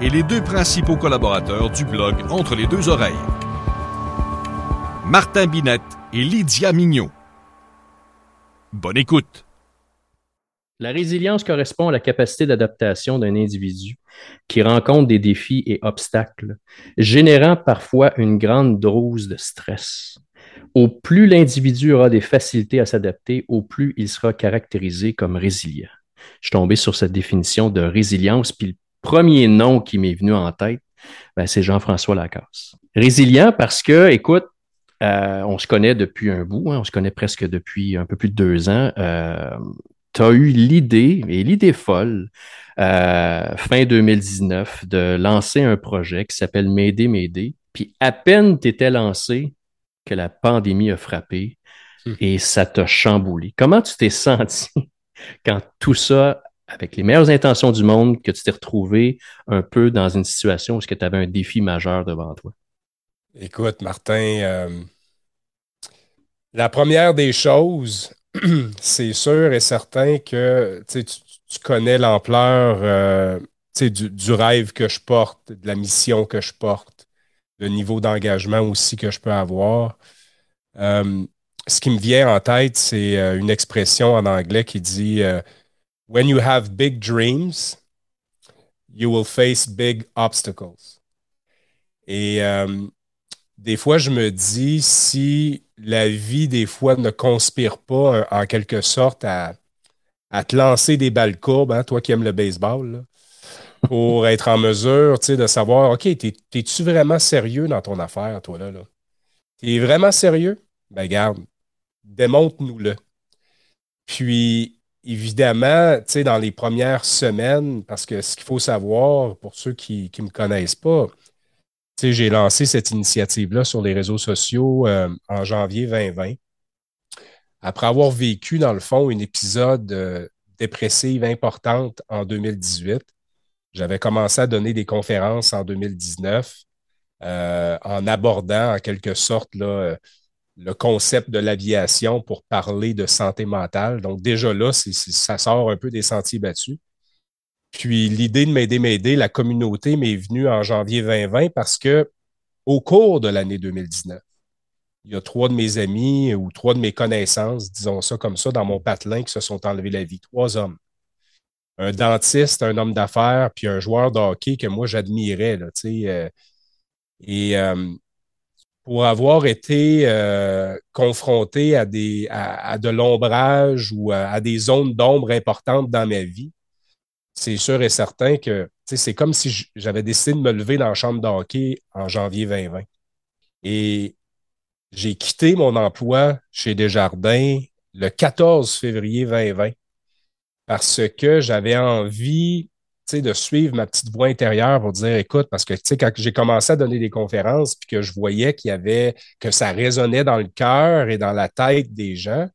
et les deux principaux collaborateurs du blog Entre les deux oreilles. Martin Binette et Lydia Mignot. Bonne écoute. La résilience correspond à la capacité d'adaptation d'un individu qui rencontre des défis et obstacles, générant parfois une grande dose de stress. Au plus l'individu aura des facilités à s'adapter, au plus il sera caractérisé comme résilient. Je suis tombé sur cette définition de résilience, premier nom qui m'est venu en tête, ben, c'est Jean-François Lacasse. Résilient parce que, écoute, euh, on se connaît depuis un bout, hein, on se connaît presque depuis un peu plus de deux ans. Euh, tu as eu l'idée, et l'idée folle, euh, fin 2019, de lancer un projet qui s'appelle M'aider, m'aider. Puis à peine tu étais lancé que la pandémie a frappé hmm. et ça t'a chamboulé. Comment tu t'es senti quand tout ça, avec les meilleures intentions du monde, que tu t'es retrouvé un peu dans une situation où tu avais un défi majeur devant toi? Écoute, Martin, euh, la première des choses, c'est sûr et certain que tu, connais l'ampleur euh, du, rêve que je porte, de la mission que je porte, le niveau d'engagement aussi que je peux avoir. Euh, ce qui me vient en tête, c'est une expression en anglais qui dit When you have big dreams, you will face big obstacles. Et des fois, je me dis si la vie, des fois, ne conspire pas en, quelque sorte à, te lancer des balles courbes, hein, toi qui aimes le baseball, pour être en mesure de savoir, OK, t'es-tu vraiment sérieux dans ton affaire, toi, là? là? T'es vraiment sérieux? Ben, garde, démontre-nous-le. Puis, évidemment, dans les premières semaines, parce que ce qu'il faut savoir, pour ceux qui ne me connaissent pas, j'ai lancé cette initiative-là sur les réseaux sociaux euh, en janvier 2020. Après avoir vécu, dans le fond, un épisode euh, dépressif importante en 2018, j'avais commencé à donner des conférences en 2019 euh, en abordant en quelque sorte là, le concept de l'aviation pour parler de santé mentale. Donc déjà là, ça sort un peu des sentiers battus. Puis l'idée de m'aider, m'aider, la communauté m'est venue en janvier 2020 parce que au cours de l'année 2019, il y a trois de mes amis ou trois de mes connaissances, disons ça comme ça, dans mon patelin qui se sont enlevés la vie. Trois hommes. Un dentiste, un homme d'affaires, puis un joueur de hockey que moi j'admirais. Euh, et euh, pour avoir été euh, confronté à, des, à, de l'ombrage ou à des zones d'ombre importantes dans ma vie, c'est sûr et certain que c'est comme si j'avais décidé de me lever dans la chambre d'hockey en janvier 2020. Et j'ai quitté mon emploi chez Desjardins le 14 février 2020 parce que j'avais envie de suivre ma petite voix intérieure pour dire écoute, parce que quand j'ai commencé à donner des conférences puis que je voyais que ça résonnait dans le cœur et dans la tête des gens,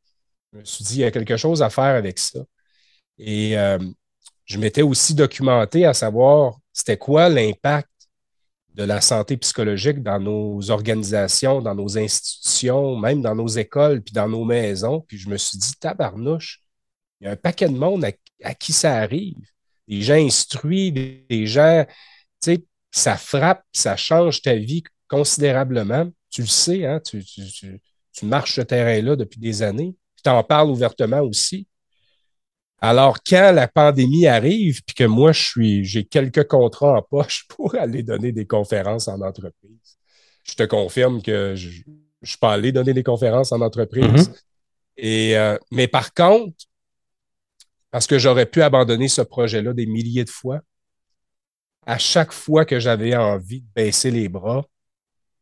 je me suis dit, il y a quelque chose à faire avec ça. Et euh, je m'étais aussi documenté à savoir c'était quoi l'impact de la santé psychologique dans nos organisations, dans nos institutions, même dans nos écoles, puis dans nos maisons. Puis je me suis dit, tabarnouche, il y a un paquet de monde à, qui ça arrive. Des gens instruits, des, gens, tu sais, ça frappe, ça change ta vie considérablement. Tu le sais, hein, tu, tu marches ce terrain-là depuis des années. Tu en parles ouvertement aussi. Alors, quand la pandémie arrive, puis que moi, je suis, j'ai quelques contrats en poche pour aller donner des conférences en entreprise, je te confirme que je ne suis pas allé donner des conférences en entreprise. Mm-hmm. Et, euh, mais par contre, parce que j'aurais pu abandonner ce projet-là des milliers de fois, à chaque fois que j'avais envie de baisser les bras,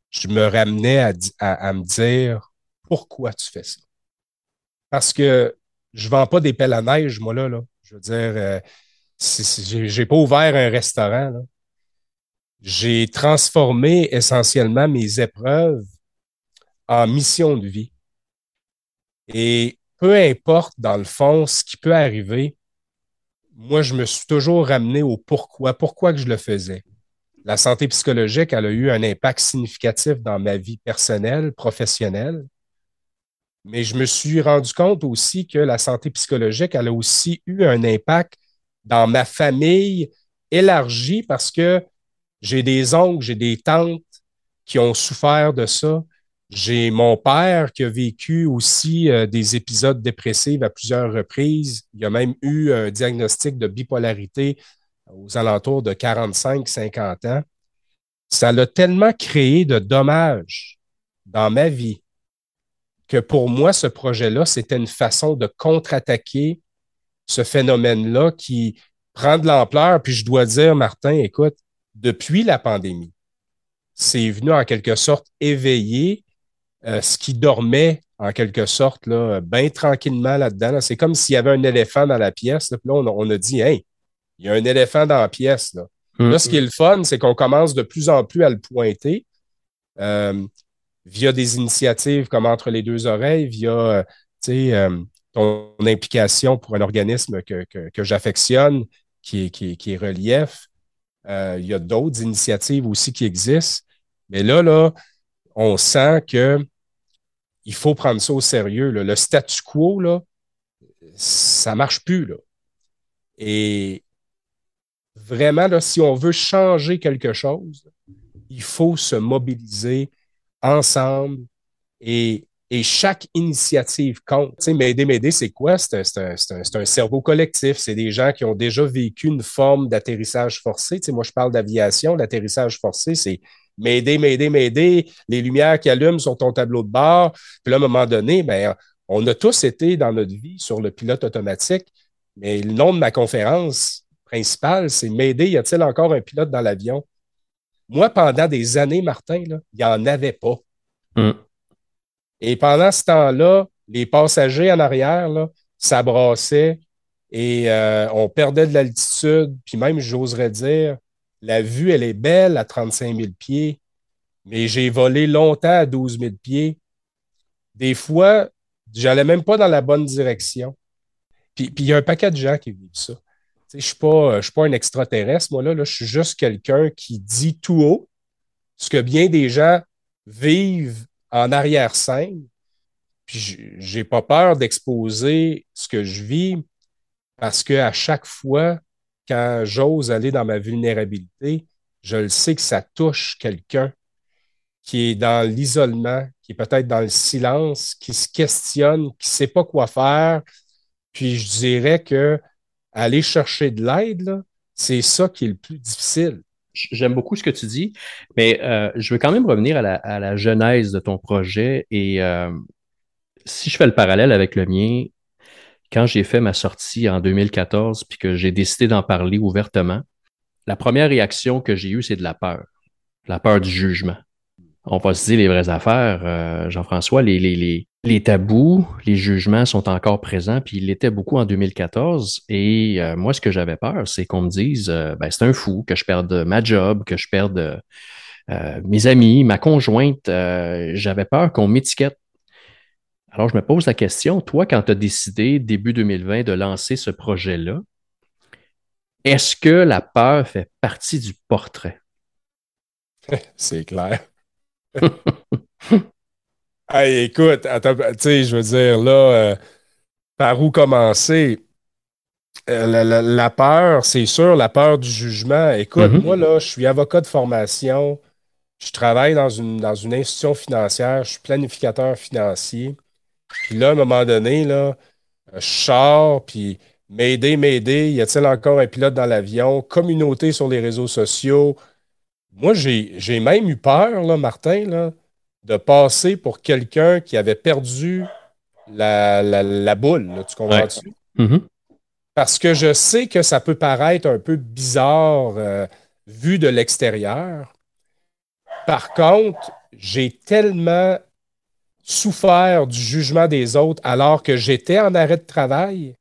je me ramenais à, à me dire pourquoi tu fais ça? Parce que je ne vends pas des pelles à neige, moi, là. là. Je veux dire, euh, j'ai pas ouvert un restaurant. Là. j'ai transformé essentiellement mes épreuves en mission de vie. Et peu importe, dans le fond, ce qui peut arriver, moi, je me suis toujours ramené au pourquoi, pourquoi que je le faisais. La santé psychologique, elle a eu un impact significatif dans ma vie personnelle, professionnelle. Mais je me suis rendu compte aussi que la santé psychologique, elle a aussi eu un impact dans ma famille élargie parce que j'ai des oncles, j'ai des tantes qui ont souffert de ça. J'ai mon père qui a vécu aussi euh, des épisodes dépressifs à plusieurs reprises. Il a même eu un diagnostic de bipolarité aux alentours de 45-50 ans. Ça l'a tellement créé de dommages dans ma vie que pour moi, ce projet-là, c'était une façon de contre-attaquer ce phénomène-là qui prend de l'ampleur. Puis je dois dire, Martin, écoute, depuis la pandémie, c'est venu en quelque sorte éveiller euh, ce qui dormait en quelque sorte, là, bien tranquillement là-dedans. C'est comme s'il y avait un éléphant dans la pièce. Là, puis là, on, a dit, hey, il y a un éléphant dans la pièce. Là, là ce qui est le fun, c'est qu'on commence de plus en plus à le pointer. Euh, via des initiatives comme Entre les deux oreilles, via euh, ton implication pour un organisme que, que, j'affectionne, qui est, qui, qui est Relief. Il y a d'autres initiatives aussi qui existent. Mais là, là, on sent que il faut prendre ça au sérieux. Le statu quo, ça ne marche plus. Et vraiment, si on veut changer quelque chose, il faut se mobiliser ensemble et, chaque initiative compte. Tu sais, m'aider, c'est quoi? C'est un, cerveau collectif. C'est des gens qui ont déjà vécu une forme d'atterrissage forcé. Moi, je parle d'aviation. L'atterrissage forcé, c'est m'aider, m'aider, m'aider. Les lumières qui allument sur ton tableau de bord. Puis là, à un moment donné, ben, on a tous été dans notre vie sur le pilote automatique. Mais le nom de ma conférence principale, c'est M'aider, y a-t-il encore un pilote dans l'avion? Moi, pendant des années, Martin, il n'y en avait pas. Mm. Et pendant ce temps-là, les passagers en arrière là, s'abrassaient et euh, on perdait de l'altitude. Puis même, j'oserais dire, la vue, elle est belle à 35 000 pieds, mais j'ai volé longtemps à 12 000 pieds. Des fois, j'allais même pas dans la bonne direction. Puis il y a un paquet de gens qui vivent ça. Je ne suis, pas, suis pas un extraterrestre, moi, là, là je suis juste quelqu'un qui dit tout haut ce que bien des gens vivent en arrière-scène. Puis j'ai pas peur d'exposer ce que je vis parce qu'à chaque fois, quand j'ose aller dans ma vulnérabilité, je le sais que ça touche quelqu'un qui est dans l'isolement, qui est peut-être dans le silence, qui se questionne, qui ne sait pas quoi faire. Puis je dirais que aller chercher de l'aide, c'est ça qui est le plus difficile. J'aime beaucoup ce que tu dis, mais euh, je veux quand même revenir à la, genèse de ton projet. Et euh, si je fais le parallèle avec le mien, quand j'ai fait ma sortie en 2014, puis que j'ai décidé d'en parler ouvertement, la première réaction que j'ai eue, c'est de la peur. La peur du jugement. On va se dire les vraies affaires, euh, Jean-François, les, tabous, les jugements sont encore présents, puis il était beaucoup en 2014. Et euh, moi, ce que j'avais peur, c'est qu'on me dise, euh, ben, c'est un fou, que je perde ma job, que je perde mes amis, ma conjointe. j'avais peur qu'on m'étiquette. Alors, je me pose la question, toi, quand tu as décidé, début 2020, de lancer ce projet-là, est-ce que la peur fait partie du portrait? c'est clair. Hey, écoute, tu sais, je veux dire, là, euh, par où commencer? Euh, la, peur, c'est sûr, la peur du jugement. Écoute, mm-hmm. moi, là, je suis avocat de formation, je travaille dans une, dans une institution financière, je suis planificateur financier. Puis là, à un moment donné, là, je sors, puis m'aider, m'aider, y a-t-il encore un pilote dans l'avion? Communauté sur les réseaux sociaux. Moi, j'ai même eu peur, là, Martin, là, de passer pour quelqu'un qui avait perdu la, boule, tu comprends-tu? Mm-hmm. Parce que je sais que ça peut paraître un peu bizarre euh, vu de l'extérieur. Par contre, j'ai tellement souffert du jugement des autres alors que j'étais en arrêt de travail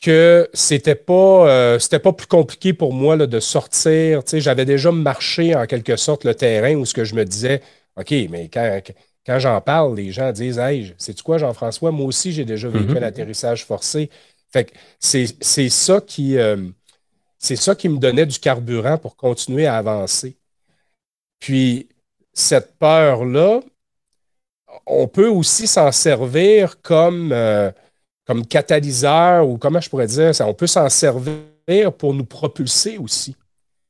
que c'était pas, euh, c'était pas plus compliqué pour moi là, de sortir. J'avais déjà marché en quelque sorte le terrain où ce que je me disais, OK, mais quand, quand j'en parle, les gens disent Hey, sais-tu quoi, Jean-François? Moi aussi, j'ai déjà vécu un mm-hmm. atterrissage forcé. Fait que c'est ça qui. Euh, c'est ça qui me donnait du carburant pour continuer à avancer. Puis, cette peur-là, on peut aussi s'en servir comme, euh, comme catalyseur ou comment je pourrais dire ça, on peut s'en servir pour nous propulser aussi.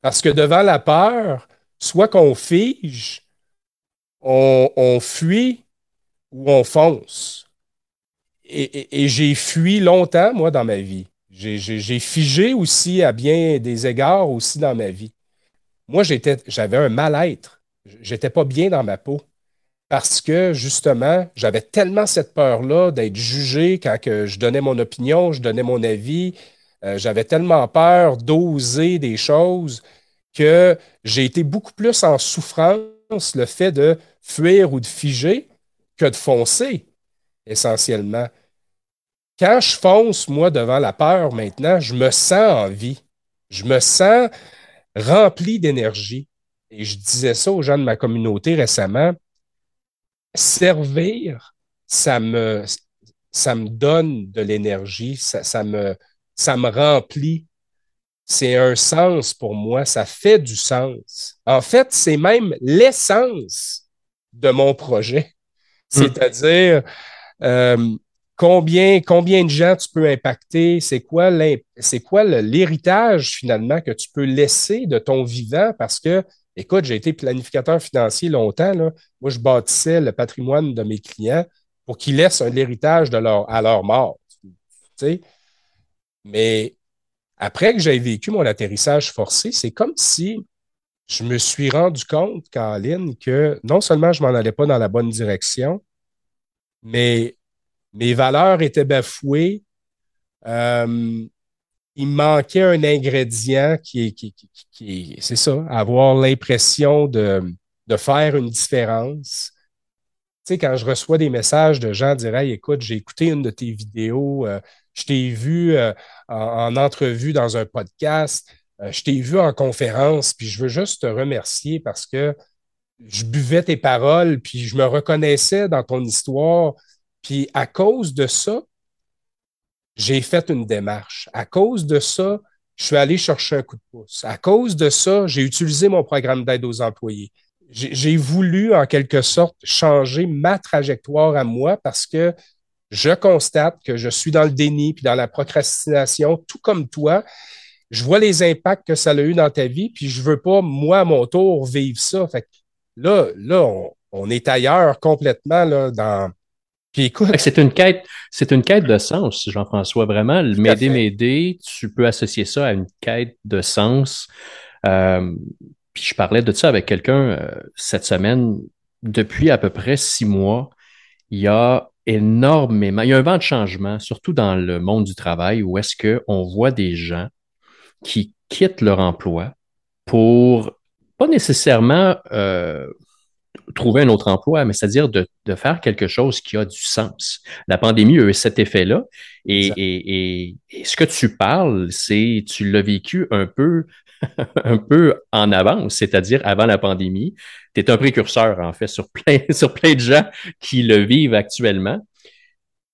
Parce que devant la peur, soit qu'on fige, on, fuit ou on fonce. Et, j'ai fui longtemps, moi, dans ma vie. J'ai figé aussi à bien des égards aussi dans ma vie. Moi, j'avais un mal-être. J'étais pas bien dans ma peau parce que justement, j'avais tellement cette peur-là d'être jugé quand je donnais mon opinion, je donnais mon avis. Euh, j'avais tellement peur d'oser des choses que j'ai été beaucoup plus en souffrance le fait de fuir ou de figer que de foncer, essentiellement. Quand je fonce, moi, devant la peur maintenant, je me sens en vie. Je me sens rempli d'énergie. Et je disais ça aux gens de ma communauté récemment. Servir, ça me, ça me donne de l'énergie, ça, ça, me, ça me remplit. C'est un sens pour moi, ça fait du sens. En fait, c'est même l'essence de mon projet. Hmm. C'est-à-dire, euh, combien, combien de gens tu peux impacter? C'est quoi l'héritage finalement que tu peux laisser de ton vivant? Parce que, écoute, j'ai été planificateur financier longtemps. Là. Moi, je bâtissais le patrimoine de mes clients pour qu'ils laissent un héritage à leur mort. Mais après que j'ai vécu mon atterrissage forcé, c'est comme si je me suis rendu compte, Caroline, que non seulement je m'en allais pas dans la bonne direction, mais mes valeurs étaient bafouées. Euh, il manquait un ingrédient qui est, qui, c'est ça, avoir l'impression de, faire une différence. Tu sais, quand je reçois des messages de gens dire écoute, j'ai écouté une de tes vidéos, euh, je t'ai vu euh, en, entrevue dans un podcast, euh, je t'ai vu en conférence, puis je veux juste te remercier parce que je buvais tes paroles, puis je me reconnaissais dans ton histoire. Puis à cause de ça, j'ai fait une démarche. À cause de ça, je suis allé chercher un coup de pouce. À cause de ça, j'ai utilisé mon programme d'aide aux employés. J'ai voulu, en quelque sorte, changer ma trajectoire à moi parce que je constate que je suis dans le déni puis dans la procrastination, tout comme toi je vois les impacts que ça a eu dans ta vie, puis je veux pas, moi, à mon tour, vivre ça. Fait là, là, on, est ailleurs complètement là, dans. Puis écoute. C'est une quête, c'est une quête de sens, Jean-François, vraiment. M'aider, m'aider, tu peux associer ça à une quête de sens. Euh, puis je parlais de ça avec quelqu'un euh, cette semaine. Depuis à peu près six mois, il y a énormément, il y a un vent de changement, surtout dans le monde du travail, où est-ce qu'on voit des gens qui quittent leur emploi pour pas nécessairement euh, trouver un autre emploi, mais c'est-à-dire de, de, faire quelque chose qui a du sens. La pandémie a eu cet effet-là. Et, et, et, ce que tu parles, c'est tu l'as vécu un peu, un peu en avance, c'est-à-dire avant la pandémie. Tu es un précurseur, en fait, sur plein, sur plein de gens qui le vivent actuellement.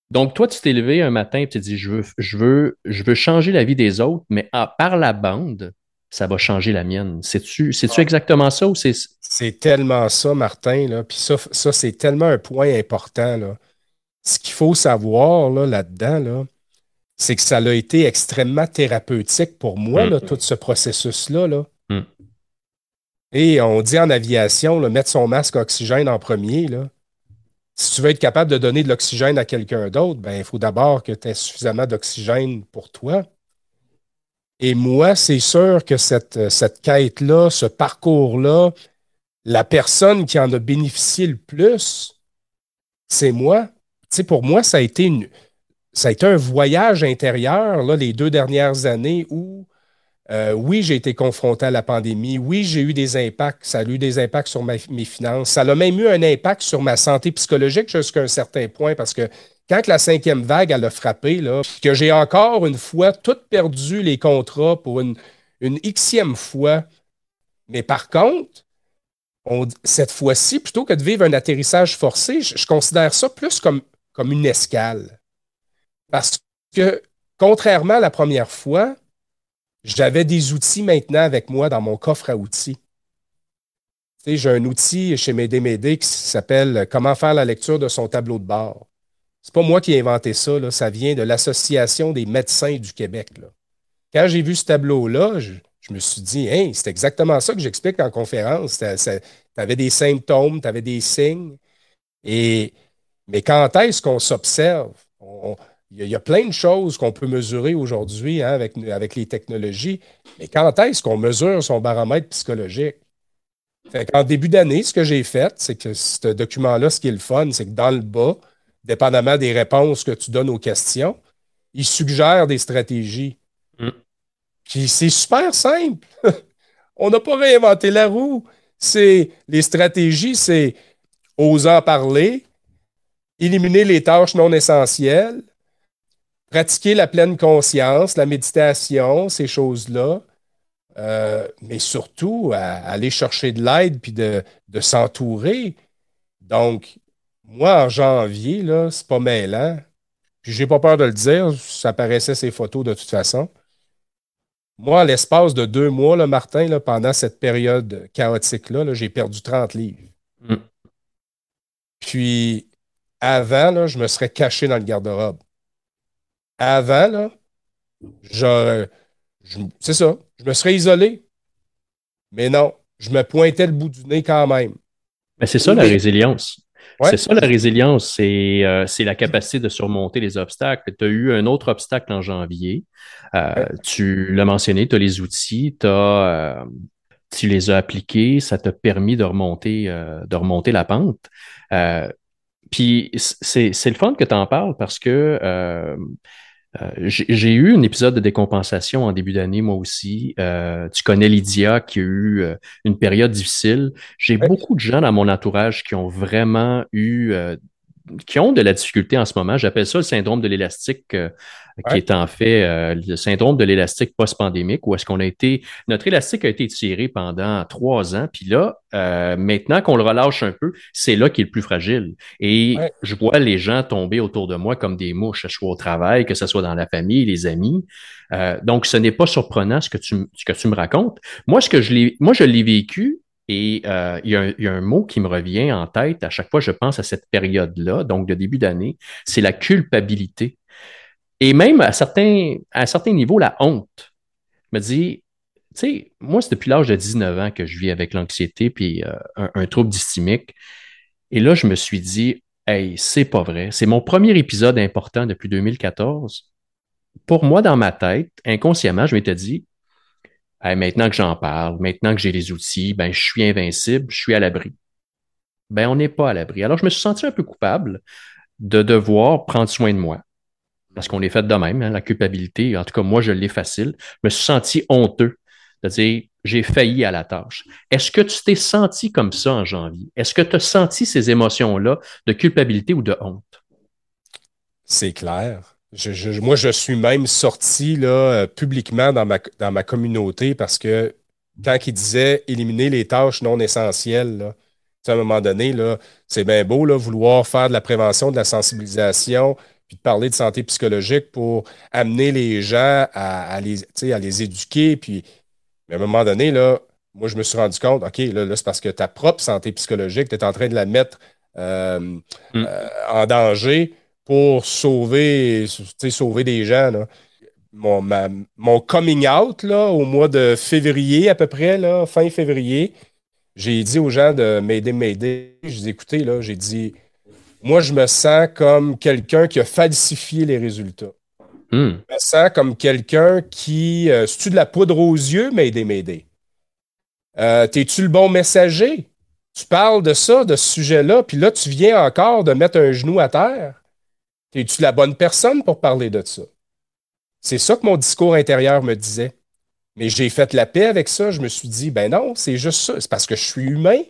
Donc, toi, tu t'es levé un matin et tu t'es dit, je veux, je, veux, je veux changer la vie des autres, mais par la bande, ça va changer la mienne. C'est-tu ah. exactement ça ou c'est. C'est tellement ça, Martin. Là. Puis ça, ça c'est tellement un point important. Là. Ce qu'il faut savoir là-dedans, là, c'est que ça a été extrêmement thérapeutique pour moi, là, mm. tout ce processus-là. Là. Mm. Et on dit en aviation, mettre son masque oxygène en premier. Là si tu veux être capable de donner de l'oxygène à quelqu'un d'autre, ben, il faut d'abord que tu aies suffisamment d'oxygène pour toi. Et moi, c'est sûr que cette, cette quête-là, ce parcours-là, la personne qui en a bénéficié le plus, c'est moi. Tu sais, pour moi, ça a été ça a été un voyage intérieur, là, les deux dernières années où Euh, oui, j'ai été confronté à la pandémie. Oui, j'ai eu des impacts. Ça a eu des impacts sur mes finances. Ça a même eu un impact sur ma santé psychologique jusqu'à un certain point parce que quand la cinquième vague elle a frappé, là, que j'ai encore une fois tout perdu les contrats pour une, xème fois. Mais par contre, cette fois-ci, plutôt que de vivre un atterrissage forcé, je, considère ça plus comme, comme une escale. Parce que, contrairement à la première fois, j'avais des outils maintenant avec moi dans mon coffre à outils. J'ai un outil chez Médé qui s'appelle Comment faire la lecture de son tableau de bord. C'est pas moi qui ai inventé ça, là. ça vient de l'Association des médecins du Québec. Quand j'ai vu ce tableau-là, je, me suis dit, c'est exactement ça que j'explique en conférence. Tu avais des symptômes, tu avais des signes. Et, mais quand est-ce qu'on s'observe? Il y, a plein de choses qu'on peut mesurer aujourd'hui hein, avec, avec les technologies, mais quand est-ce qu'on mesure son baromètre psychologique? en début d'année, ce que j'ai fait, c'est que ce document-là, ce qui est le fun, c'est que dans le bas, dépendamment des réponses que tu donnes aux questions, il suggère des stratégies. Mm c'est super simple. On n'a pas réinventé la roue. C'est les stratégies, c'est oser en parler, éliminer les tâches non essentielles, pratiquer la pleine conscience, la méditation, ces choses-là. Euh, mais surtout aller chercher de l'aide puis de, s'entourer. Donc, moi, en janvier, là, c'est pas mêlant. Puis j'ai pas peur de le dire, ça apparaissait ces photos de toute façon. Moi, l'espace de deux mois, là, Martin, là, pendant cette période chaotique-là, j'ai perdu 30 livres. Mm. Puis, avant, là, je me serais caché dans le garde-robe. Avant, là, c'est ça, je me serais isolé. Mais non, je me pointais le bout du nez quand même. Mais c'est ça la résilience. C'est ça la résilience, euh, c'est la capacité de surmonter les obstacles. Tu as eu un autre obstacle en janvier. Euh, tu l'as mentionné, tu as les outils, as, euh, tu les as appliqués, ça t'a permis de remonter, de remonter la pente. puis c'est le fun que tu en parles parce que euh, j'ai eu un épisode de décompensation en début d'année, moi aussi. Euh, tu connais Lydia qui a eu euh, une période difficile. J'ai beaucoup de gens dans mon entourage qui ont vraiment eu qui ont de la difficulté en ce moment. J'appelle ça le syndrome de l'élastique, euh, qui est en fait euh, le syndrome de l'élastique post-pandémique, où est-ce qu'on a été, notre élastique a été tiré pendant trois ans, puis là, euh, maintenant qu'on le relâche un peu, c'est là qu'il est le plus fragile. Et je vois les gens tomber autour de moi comme des mouches, que ce soit au travail, que ce soit dans la famille, les amis. donc, ce n'est pas surprenant ce que tu, ce que tu me racontes. Moi, ce que je l'ai, moi, je l'ai vécu et euh, il, y a un, mot qui me revient en tête à chaque fois que je pense à cette période-là, donc de début d'année, c'est la culpabilité. Et même à certains, à un certain niveau, la honte. Je me dis, tu sais, moi, c'est depuis l'âge de 19 ans que je vis avec l'anxiété puis euh, un, un, trouble dysthymique. Et là, je me suis dit, hey, c'est pas vrai. C'est mon premier épisode important depuis 2014. Pour moi, dans ma tête, inconsciemment, je m'étais dit, maintenant que j'en parle, maintenant que j'ai les outils, ben, je suis invincible, je suis à l'abri. Ben, on n'est pas à l'abri. Alors, je me suis senti un peu coupable de devoir prendre soin de moi. Parce qu'on est fait de même, hein, la culpabilité. En tout cas, moi, je l'ai facile. Je me suis senti honteux de dire j'ai failli à la tâche. Est-ce que tu t'es senti comme ça en janvier? Est-ce que tu as senti ces émotions-là de culpabilité ou de honte? C'est clair moi, je suis même sorti là, euh, publiquement dans ma, dans ma communauté parce que quand il disait éliminer les tâches non essentielles, à un moment donné, c'est bien beau là, vouloir faire de la prévention, de la sensibilisation, puis de parler de santé psychologique pour amener les gens à, les, à les éduquer. Puis, mais à un moment donné, là, moi, je me suis rendu compte, OK, là, c'est parce que ta propre santé psychologique, tu es en train de la mettre euh, mm. euh, en danger pour sauver, sauver des gens. Mon, mon, coming out là, au mois de février à peu près, là, fin février, j'ai dit aux gens de m'aider, m'aider. Je dis écoutez, là, j'ai dit moi, je me sens comme quelqu'un qui a falsifié les résultats. Hmm. Je me sens comme quelqu'un qui. Euh, tu de la poudre aux yeux, m'aider, m'aider? Euh, T'es-tu le bon messager? Tu parles de ça, de ce sujet-là, puis là, tu viens encore de mettre un genou à terre? Es-tu la bonne personne pour parler de ça? C'est ça que mon discours intérieur me disait. Mais j'ai fait la paix avec ça. Je me suis dit, ben non, c'est juste ça. C'est parce que je suis humain.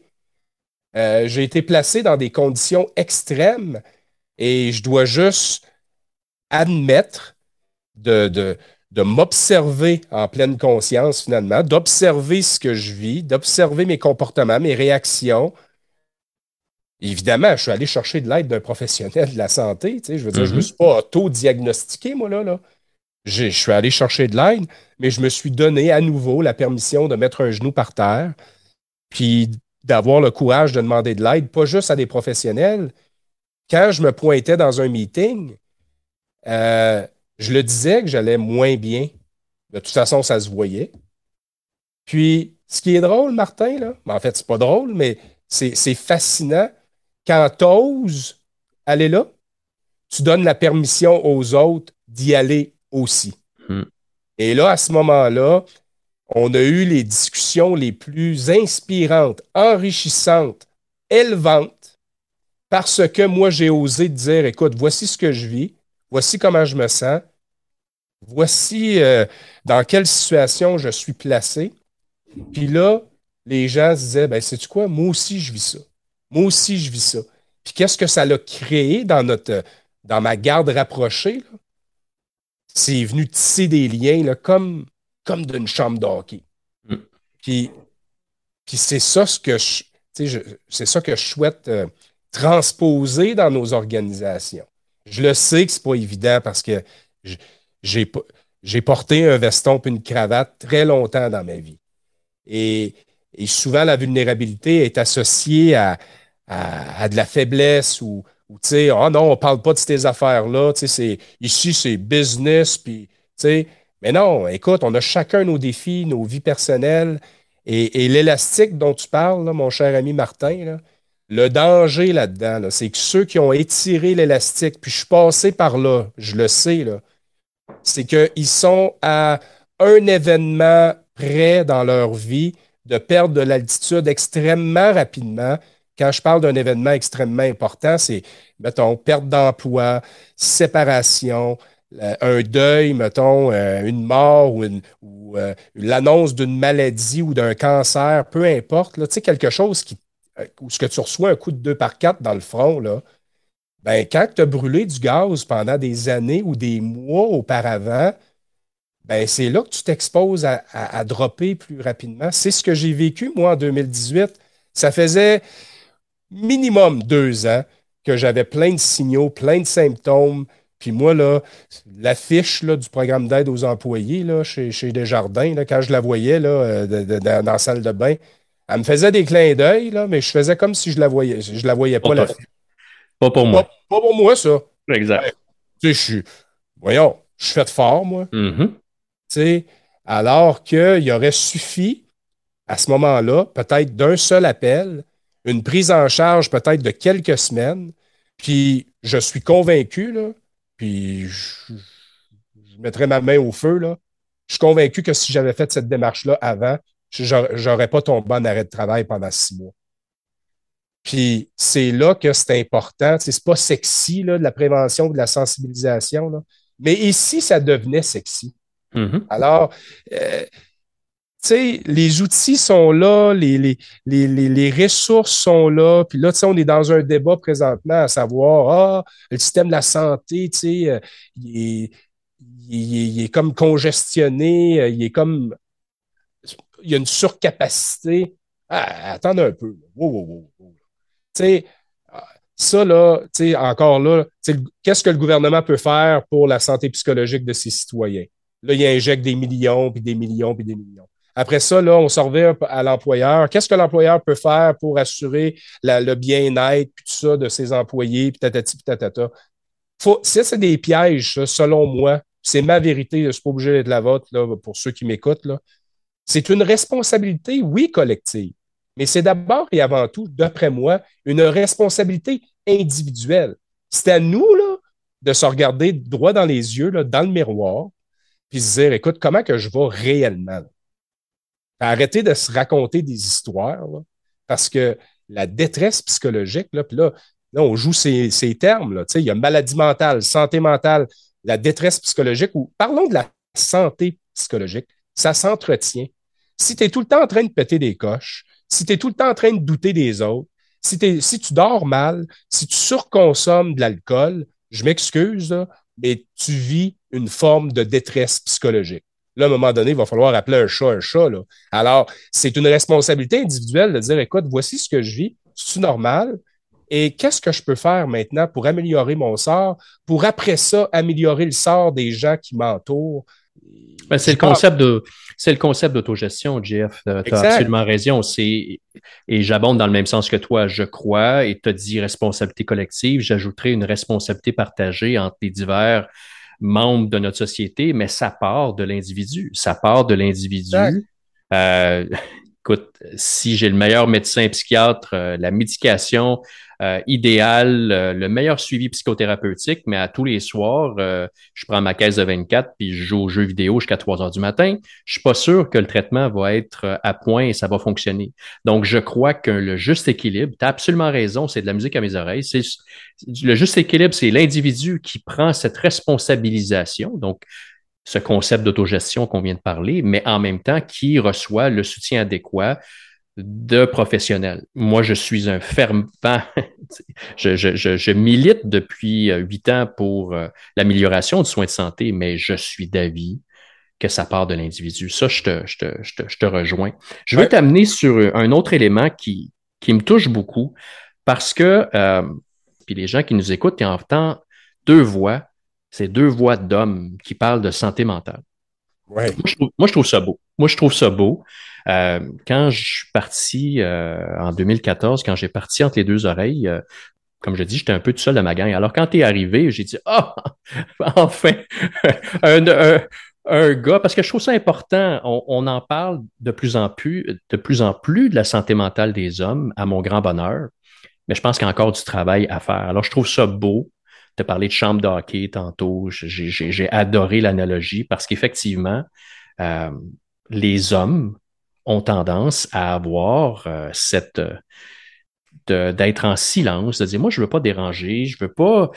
Euh, j'ai été placé dans des conditions extrêmes et je dois juste admettre de, m'observer en pleine conscience finalement, d'observer ce que je vis, d'observer mes comportements, mes réactions. Évidemment, je suis allé chercher de l'aide d'un professionnel de la santé. je veux dire, je ne me mm-hmm. suis pas auto-diagnostiqué, moi, là. là. Je suis allé chercher de l'aide, mais je me suis donné à nouveau la permission de mettre un genou par terre, puis d'avoir le courage de demander de l'aide, pas juste à des professionnels. Quand je me pointais dans un meeting, euh, je le disais que j'allais moins bien. De toute façon, ça se voyait. Puis, ce qui est drôle, Martin, là, en fait, c'est pas drôle, mais c'est fascinant. Quand tu oses aller là, tu donnes la permission aux autres d'y aller aussi. Hmm. Et là, à ce moment-là, on a eu les discussions les plus inspirantes, enrichissantes, élevantes, parce que moi, j'ai osé dire, écoute, voici ce que je vis, voici comment je me sens, voici euh, dans quelle situation je suis placé. Puis là, les gens se disaient, ben, sais-tu quoi, moi aussi, je vis ça. Moi aussi, je vis ça. Puis qu'est-ce que ça l'a créé dans, notre, dans ma garde rapprochée? C'est venu tisser des liens là, comme, comme d'une chambre d'hockey. Mm. Puis, puis c'est ça ce que je, c'est ça que je souhaite euh, transposer dans nos organisations. Je le sais que ce n'est pas évident parce que j'ai porté un veston et une cravate très longtemps dans ma vie. Et, souvent, la vulnérabilité est associée à, de la faiblesse ou, tu sais, oh non, on ne parle pas de ces affaires-là. Ici, c'est business. Puis, mais non, écoute, on a chacun nos défis, nos vies personnelles. Et, l'élastique dont tu parles, mon cher ami Martin, là, le danger là-dedans, c'est que ceux qui ont étiré l'élastique, puis je suis passé par là, je le sais, c'est qu'ils sont à un événement près dans leur vie de perdre de l'altitude extrêmement rapidement. Quand je parle d'un événement extrêmement important, c'est, mettons, perte d'emploi, séparation, euh, un deuil, mettons, euh, une mort ou, euh, l'annonce d'une maladie ou d'un cancer, peu importe, tu sais, quelque chose qui euh, ou ce que tu reçois un coup de 2 par 4 dans le front, là, ben, quand tu as brûlé du gaz pendant des années ou des mois auparavant, c'est là que tu t'exposes à, dropper plus rapidement. C'est ce que j'ai vécu, moi, en 2018. Ça faisait minimum deux ans que j'avais plein de signaux, plein de symptômes. Puis moi, là, l'affiche du programme d'aide aux employés là, chez, chez Desjardins, là, quand je la voyais là, euh, dans la salle de bain, elle me faisait des clins d'œil, là, mais je faisais comme si je la voyais. Je la voyais pas, pas, la Pas pour moi. Pas, pour moi, ça. Exact. tu sais, je suis. Voyons, je suis fait fort, moi. Mm-hmm. Alors qu'il aurait suffi, à ce moment-là, peut-être d'un seul appel, une prise en charge peut-être de quelques semaines, puis je suis convaincu, puis je, je mettrai ma main au feu, là, je suis convaincu que si j'avais fait cette démarche-là avant, j'aurais pas tombé en arrêt de travail pendant six mois. Puis c'est là que c'est important. C'est pas sexy, de la prévention, de la sensibilisation. Mais ici, ça devenait sexy. Mm-hmm. Alors, euh, tu sais, les outils sont là, les, les, les, les, ressources sont là. Puis là, tu sais, on est dans un débat présentement à savoir, ah, le système de la santé, tu sais, euh, il, est, il, est, comme congestionné, euh, il est comme il y a une surcapacité. Ah, attendez un peu. Wow, Tu sais, ça, là, tu sais, encore là, qu'est-ce que le gouvernement peut faire pour la santé psychologique de ses citoyens? Là, il injecte des millions, puis des millions, puis des millions. Après ça, là, on s'en revient à l'employeur. Qu'est-ce que l'employeur peut faire pour assurer le bien-être, puis tout ça, de ses employés, puis tatati, puis tatata? Ça, c'est des pièges, selon moi. C'est ma vérité, je ne suis pas obligé d'être la vôtre, pour ceux qui m'écoutent. C'est une responsabilité, oui, collective, mais c'est d'abord et avant tout, d'après moi, une responsabilité individuelle. C'est à nous là, de se regarder droit dans les yeux, dans le miroir, puis se dire, écoute, comment que je vais réellement? Arrêter de se raconter des histoires, parce que la détresse psychologique, là, puis là, là, on joue ces, ces termes. Là, il y a maladie mentale, santé mentale, la détresse psychologique, ou parlons de la santé psychologique ça s'entretient. Si tu es tout le temps en train de péter des coches, si tu es tout le temps en train de douter des autres, si, si tu dors mal, si tu surconsommes de l'alcool, je m'excuse, mais tu vis une forme de détresse psychologique. Là, à un moment donné, il va falloir appeler un chat un chat. Alors, c'est une responsabilité individuelle de dire, écoute, voici ce que je vis, c'est normal? Et qu'est-ce que je peux faire maintenant pour améliorer mon sort, pour après ça améliorer le sort des gens qui m'entourent? Ben, c'est le concept de c'est le concept d'autogestion, Jeff. Euh, tu as absolument raison. C'est, et j'abonde dans le même sens que toi, je crois, et tu as dit responsabilité collective. J'ajouterai une responsabilité partagée entre les divers membres de notre société, mais ça part de l'individu. Ça part de l'individu. Euh, écoute, si j'ai le meilleur médecin psychiatre, euh, la médication euh, idéal, euh, le meilleur suivi psychothérapeutique, mais à tous les soirs, euh, je prends ma caisse de 24 puis je joue aux jeux vidéo jusqu'à 3 heures du matin. Je suis pas sûr que le traitement va être à point et ça va fonctionner. Donc, je crois que le juste équilibre, tu as absolument raison, c'est de la musique à mes oreilles. C'est, le juste équilibre, c'est l'individu qui prend cette responsabilisation. Donc, ce concept d'autogestion qu'on vient de parler, mais en même temps qui reçoit le soutien adéquat de professionnels. Moi, je suis un fervent, je, je, je, milite depuis euh, huit ans pour euh, l'amélioration du soin de santé, mais je suis d'avis que ça part de l'individu. Ça, je te, je, te, je, te, je te rejoins. Je veux t'amener sur un autre élément qui, qui me touche beaucoup parce que, euh, puis les gens qui nous écoutent, ils entendent deux voix, c'est deux voix d'hommes qui parlent de santé mentale. Moi, je trouve, moi, je trouve ça beau. Moi, je trouve ça beau. Euh, quand je suis parti euh, en 2014, quand j'ai parti entre les deux oreilles, euh, comme je dis, j'étais un peu tout seul de ma gang. Alors, quand tu es arrivé, j'ai dit Ah, enfin, un, un, gars, parce que je trouve ça important, on, on, en parle de plus en plus, de plus en plus de la santé mentale des hommes, à mon grand bonheur, mais je pense qu'il y a encore du travail à faire. Alors, je trouve ça beau. Tu as parlé de chambre de hockey tantôt. J'ai adoré l'analogie parce qu'effectivement, euh, les hommes ont tendance à avoir euh, cette d'être en silence, de dire moi je veux pas déranger, je veux pas,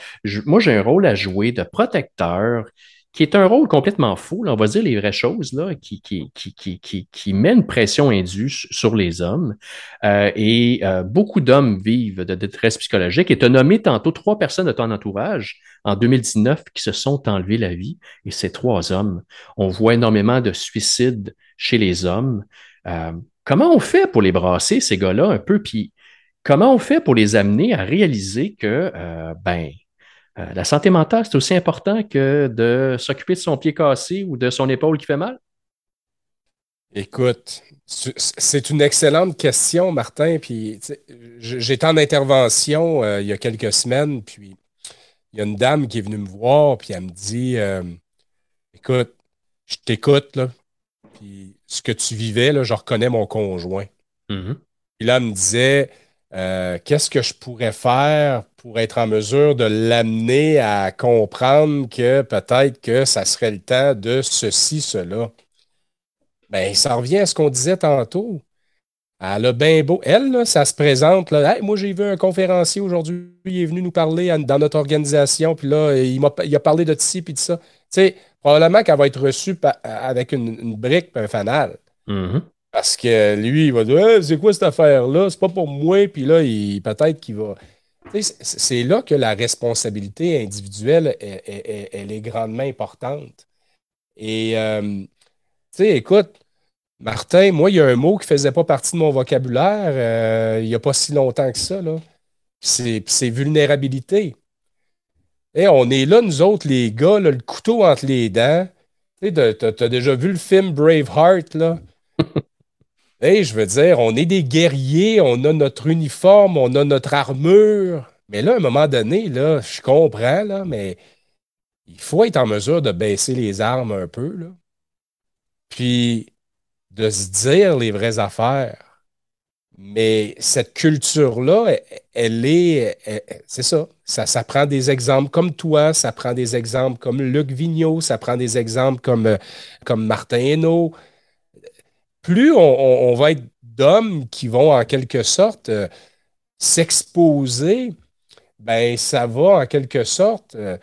moi j'ai un rôle à jouer de protecteur qui est un rôle complètement fou, là, on va dire les vraies choses, là, qui, qui, qui, qui, met une pression indue sur les hommes. Euh, et euh, beaucoup d'hommes vivent de détresse psychologique. Et tu as nommé tantôt trois personnes de ton entourage en 2019 qui se sont enlevés la vie. Et ces trois hommes, on voit énormément de suicides chez les hommes. Euh, comment on fait pour les brasser, ces gars-là, un peu? Puis comment on fait pour les amener à réaliser que, ben, euh, la santé mentale, c'est aussi important que de s'occuper de son pied cassé ou de son épaule qui fait mal? Écoute, c'est une excellente question, Martin. Puis j'étais en intervention il y a quelques semaines, puis il y a une dame qui est venue me voir, puis elle me dit Écoute, je t'écoute, là, puis ce que tu vivais, là, je reconnais mon conjoint. Mm-hmm. Puis là, elle me disait euh, qu'est-ce que je pourrais faire pour être en mesure de l'amener à comprendre que peut-être que ça serait le temps de ceci, cela. Ben, ça revient à ce qu'on disait tantôt. Elle a bien beau. Elle, là, ça se présente. Là, moi, j'ai vu un conférencier aujourd'hui, il est venu nous parler dans notre organisation, puis là, il, a, il a parlé de ci, puis de ça. Tu sais, probablement qu'elle va être reçue avec une, brique et un fanal. Mm-hmm. Parce que lui, il va dire c'est quoi cette affaire-là? C'est pas pour moi. Puis là, peut-être qu'il va. C'est là que la responsabilité individuelle, elle, est grandement importante. Et, euh, tu sais, écoute, Martin, moi, il y a un mot qui ne faisait pas partie de mon vocabulaire euh, il n'y a pas si longtemps que ça. C'est vulnérabilité. Et on est là, nous autres, les gars, le couteau entre les dents. Tu as, déjà vu le film Braveheart, là? Je veux dire, on est des guerriers, on a notre uniforme, on a notre armure. Mais là, à un moment donné, là, je comprends, mais il faut être en mesure de baisser les armes un peu. Puis de se dire les vraies affaires. Mais cette culture-là, elle, est, c'est ça, ça, prend des exemples comme toi, ça prend des exemples comme Luc Vigneault, ça prend des exemples comme, euh, comme Martin Hainaut. Plus on, va être d'hommes qui vont en quelque sorte euh, s'exposer, ben ça va en quelque sorte euh,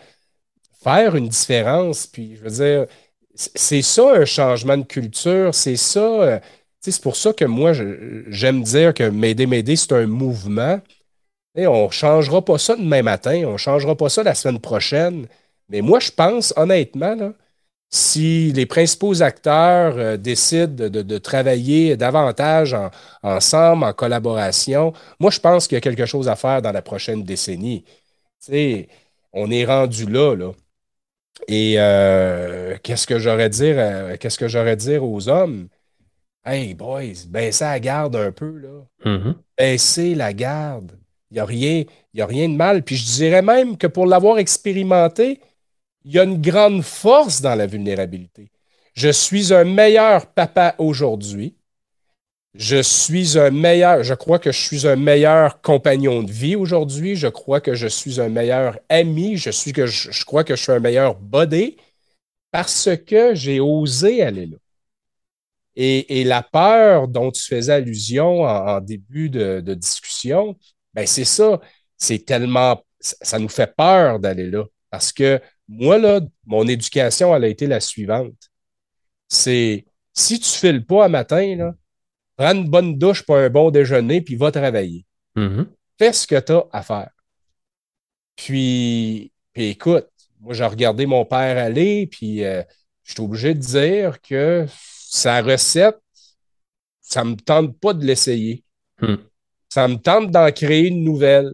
faire une différence. Puis je veux dire, c'est ça un changement de culture, c'est ça. Euh, c'est pour ça que moi, j'aime dire que M'aider, m'aider, c'est un mouvement. Et on ne changera pas ça demain matin, on ne changera pas ça la semaine prochaine. Mais moi, je pense honnêtement, si les principaux acteurs euh, décident de, travailler davantage ensemble, en collaboration, moi, je pense qu'il y a quelque chose à faire dans la prochaine décennie. on est rendu là, là. Et euh, qu'est-ce que j'aurais dire, euh, qu'est-ce que j'aurais dire aux hommes? Hey, boys, baissez la garde un peu, là. Mm-hmm. Baissez la garde. Il n'y a, rien, a rien de mal. Puis je dirais même que pour l'avoir expérimenté, il y a une grande force dans la vulnérabilité. Je suis un meilleur papa aujourd'hui. Je suis un meilleur, je crois que je suis un meilleur compagnon de vie aujourd'hui. Je crois que je suis un meilleur ami. Je, suis que je, crois que je suis un meilleur body parce que j'ai osé aller là. Et, la peur dont tu faisais allusion en, début de, discussion, ben c'est ça. C'est tellement, ça nous fait peur d'aller là. Parce que moi, là, mon éducation, elle a été la suivante. C'est si tu files pas un matin, là, prends une bonne douche pour un bon déjeuner, puis va travailler. Mm-hmm. Fais ce que tu as à faire. Puis, puis écoute, moi, j'ai regardé mon père aller, puis euh, je suis obligé de dire que sa recette, ça ne me tente pas de l'essayer. Mm. Ça me tente d'en créer une nouvelle.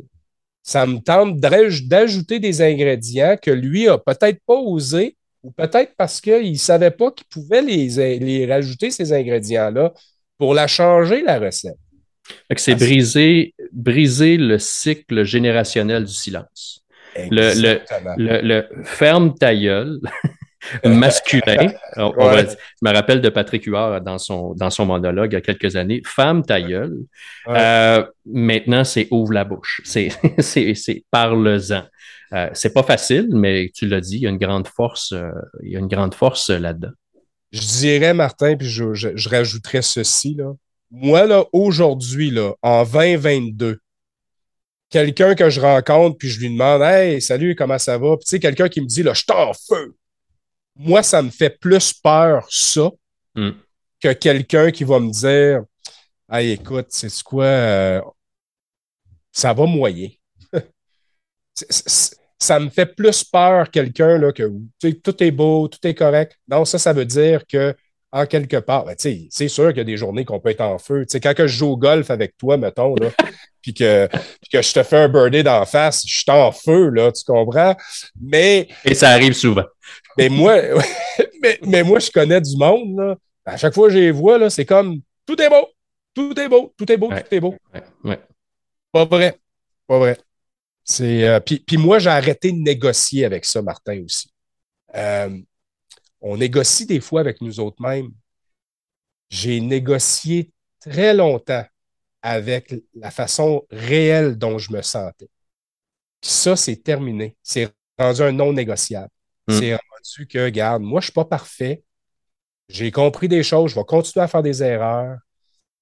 Ça me tente d'ajouter des ingrédients que lui a peut-être pas osé, ou peut-être parce qu'il ne savait pas qu'il pouvait les, les rajouter, ces ingrédients-là pour la changer, la recette. C'est briser, briser le cycle générationnel du silence. Le, le, le, ferme ta gueule masculin. je me rappelle de Patrick Huard dans son, dans son monologue il y a quelques années. Femme ta gueule. Euh, maintenant, c'est ouvre la bouche. C'est, c'est, parle-en. Euh, c'est pas facile, mais tu l'as dit, il y a une grande force, euh, il y a une grande force là-dedans. Je dirais, Martin, puis je, je, rajouterais ceci, là. Moi, là, aujourd'hui, là, en 2022, quelqu'un que je rencontre, puis je lui demande Hey, salut, comment ça va? Puis tu sais, quelqu'un qui me dit là, je suis en feu. Moi, ça me fait plus peur, ça, hmm. que quelqu'un qui va me dire Hey, écoute, c'est quoi? Euh, ça va moyen. ça me fait plus peur quelqu'un là, que tout est beau, tout est correct. Non, ça, ça veut dire que en quelque part, ben, c'est sûr qu'il y a des journées qu'on peut être en feu. quand que je joue au golf avec toi, mettons, là, puis que, que je te fais un birdie d'en face, je suis en feu, là, tu comprends? Mais. Et ça arrive souvent. Mais moi, mais, moi, je connais du monde, là. À chaque fois que je les vois, là, c'est comme tout est beau, tout est beau, tout est beau, tout est beau. Pas vrai. Pas vrai. C'est, euh, puis, moi, j'ai arrêté de négocier avec ça, Martin, aussi. Euh, on négocie des fois avec nous autres mêmes. J'ai négocié très longtemps avec la façon réelle dont je me sentais. ça, c'est terminé. C'est rendu un non négociable. Hmm. C'est rendu que, regarde, moi, je ne suis pas parfait. J'ai compris des choses, je vais continuer à faire des erreurs.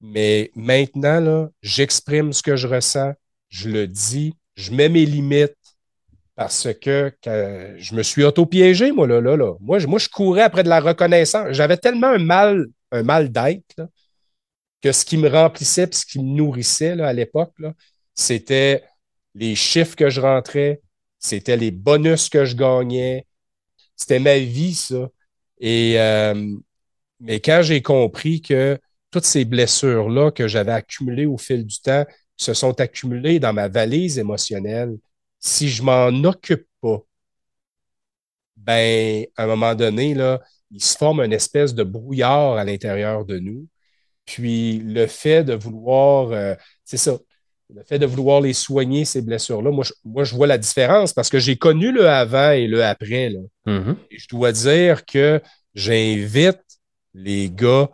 Mais maintenant, j'exprime ce que je ressens, je le dis, je mets mes limites parce que, je me suis auto-piégé, moi, là, là, là. Moi, je, moi, je courais après de la reconnaissance. J'avais tellement un mal, un mal d'être que ce qui me remplissait et ce qui me nourrissait là, à l'époque, c'était les chiffres que je rentrais, c'était les bonus que je gagnais. C'était ma vie, ça. Et, euh, mais quand j'ai compris que toutes ces blessures-là que j'avais accumulées au fil du temps se sont accumulées dans ma valise émotionnelle, si je m'en occupe pas, ben, à un moment donné, il se forme une espèce de brouillard à l'intérieur de nous. Puis le fait de vouloir, euh, c'est ça, le fait de vouloir les soigner, ces blessures-là, moi je, moi, je vois la différence parce que j'ai connu le avant et le après. Là. Mm-hmm. Et je dois dire que j'invite les gars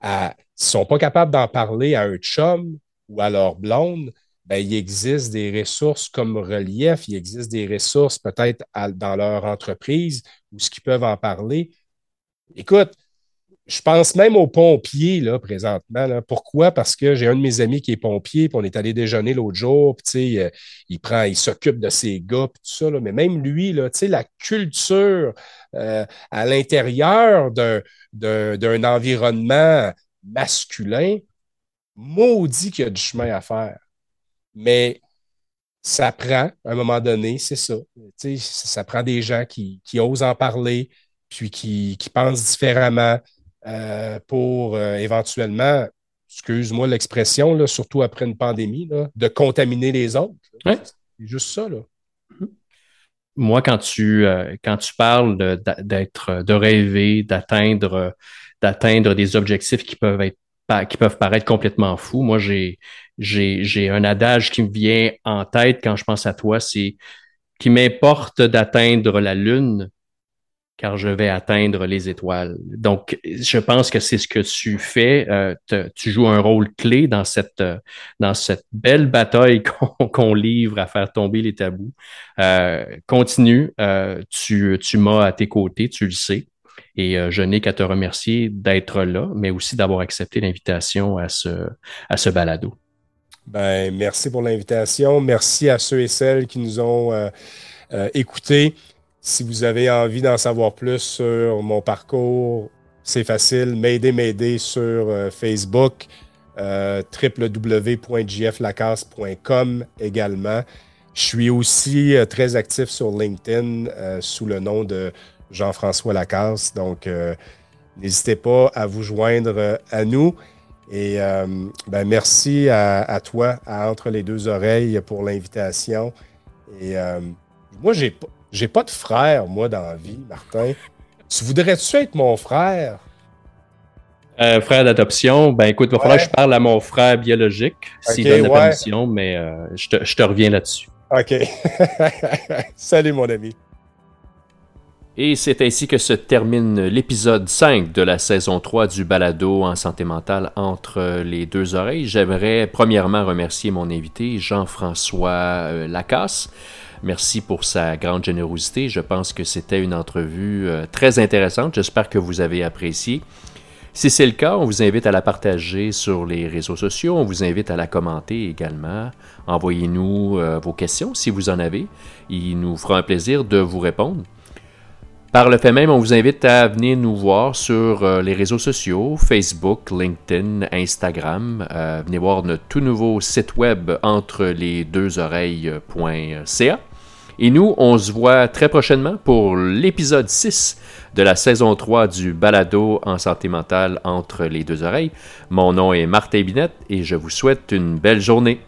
à, s'ils ne sont pas capables d'en parler à un chum ou à leur blonde, ben, il existe des ressources comme Relief, il existe des ressources peut-être dans leur entreprise où ce qu'ils peuvent en parler. Écoute, je pense même aux pompiers, là, présentement. Pourquoi? Parce que j'ai un de mes amis qui est pompier, puis on est allé déjeuner l'autre jour, puis, euh, il prend, il s'occupe de ses gars, puis tout ça. Là. Mais même lui, là, la culture euh, à l'intérieur d'un environnement masculin, maudit qu'il y a du chemin à faire. Mais ça prend, à un moment donné, c'est ça. Ça prend des gens qui, qui osent en parler, puis qui, qui pensent différemment, euh, pour euh, éventuellement, excuse-moi l'expression, surtout après une pandémie, de contaminer les autres. C'est juste ça. Là. Moi, quand tu, euh, quand tu parles d'être, de, rêver, d'atteindre, d'atteindre des objectifs qui peuvent être qui peuvent paraître complètement fous. Moi, j'ai, j'ai, j'ai un adage qui me vient en tête quand je pense à toi, c'est qu'il m'importe d'atteindre la Lune, car je vais atteindre les étoiles. Donc, je pense que c'est ce que tu fais. Euh, tu joues un rôle clé dans cette, euh, belle bataille qu'on livre à faire tomber les tabous. Euh, continue, tu, tu m'as à tes côtés, tu le sais. Et je n'ai qu'à te remercier d'être là, mais aussi d'avoir accepté l'invitation à ce, à ce balado. Ben, merci pour l'invitation. Merci à ceux et celles qui nous ont écoutés. Si vous avez envie d'en savoir plus sur mon parcours, c'est facile. M'aider, m'aider sur euh, Facebook, euh, www.jflacasse.com également. Je suis aussi euh, très actif sur LinkedIn sous le nom de Jean-François Lacasse. Donc, n'hésitez pas à vous joindre à nous. Et ben, merci à, à, toi, à Entre les deux oreilles, pour l'invitation. Et moi, j'ai pas j'ai pas de frère, moi, dans la vie, Martin. Tu voudrais-tu être mon frère? Euh, frère d'adoption, ben écoute, il va falloir que je parle à mon frère biologique s'il donne la permission, mais euh, je, te, je, te, reviens là-dessus. OK. Salut, mon ami. Et c'est ainsi que se termine l'épisode 5 de la saison 3 du balado en santé mentale entre les deux oreilles. J'aimerais premièrement remercier mon invité Jean-François euh, Lacasse. Merci pour sa grande générosité. Je pense que c'était une entrevue euh, très intéressante. J'espère que vous avez apprécié. Si c'est le cas, on vous invite à la partager sur les réseaux sociaux. On vous invite à la commenter également. Envoyez-nous euh, vos questions si vous en avez. Il nous fera un plaisir de vous répondre. Par le fait même, on vous invite à venir nous voir sur euh, les réseaux sociaux, Facebook, LinkedIn, Instagram. venez voir notre tout nouveau site web entre les deux oreilles.ca. Et nous, on se voit très prochainement pour l'épisode 6 de la saison 3 du balado en santé mentale entre les deux oreilles. Mon nom est Martin Binette et je vous souhaite une belle journée.